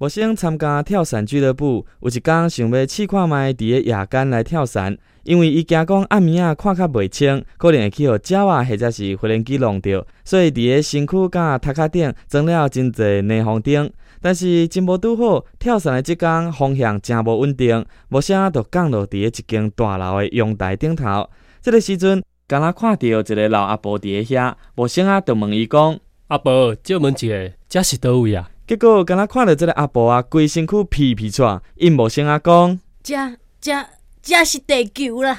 我先参加跳伞俱乐部，有一天想要试看卖伫个夜间来跳伞，因为伊惊讲暗暝啊看较袂清，可能会去互鸟啊或者是飞轮机弄着，所以伫个身躯甲头壳顶装了真侪霓虹灯。但是真无拄好，跳伞的即天方向真无稳定，无啥就降落伫个一间大楼的阳台顶头。这个时阵，敢若看到一个老阿婆伫个遐，无声啊就问伊讲：“阿婆，借问一下，这是倒位啊？”结果敢若看到这个阿婆啊，规身躯皮皮喘，因无声啊讲：“遮遮遮是地球啦。”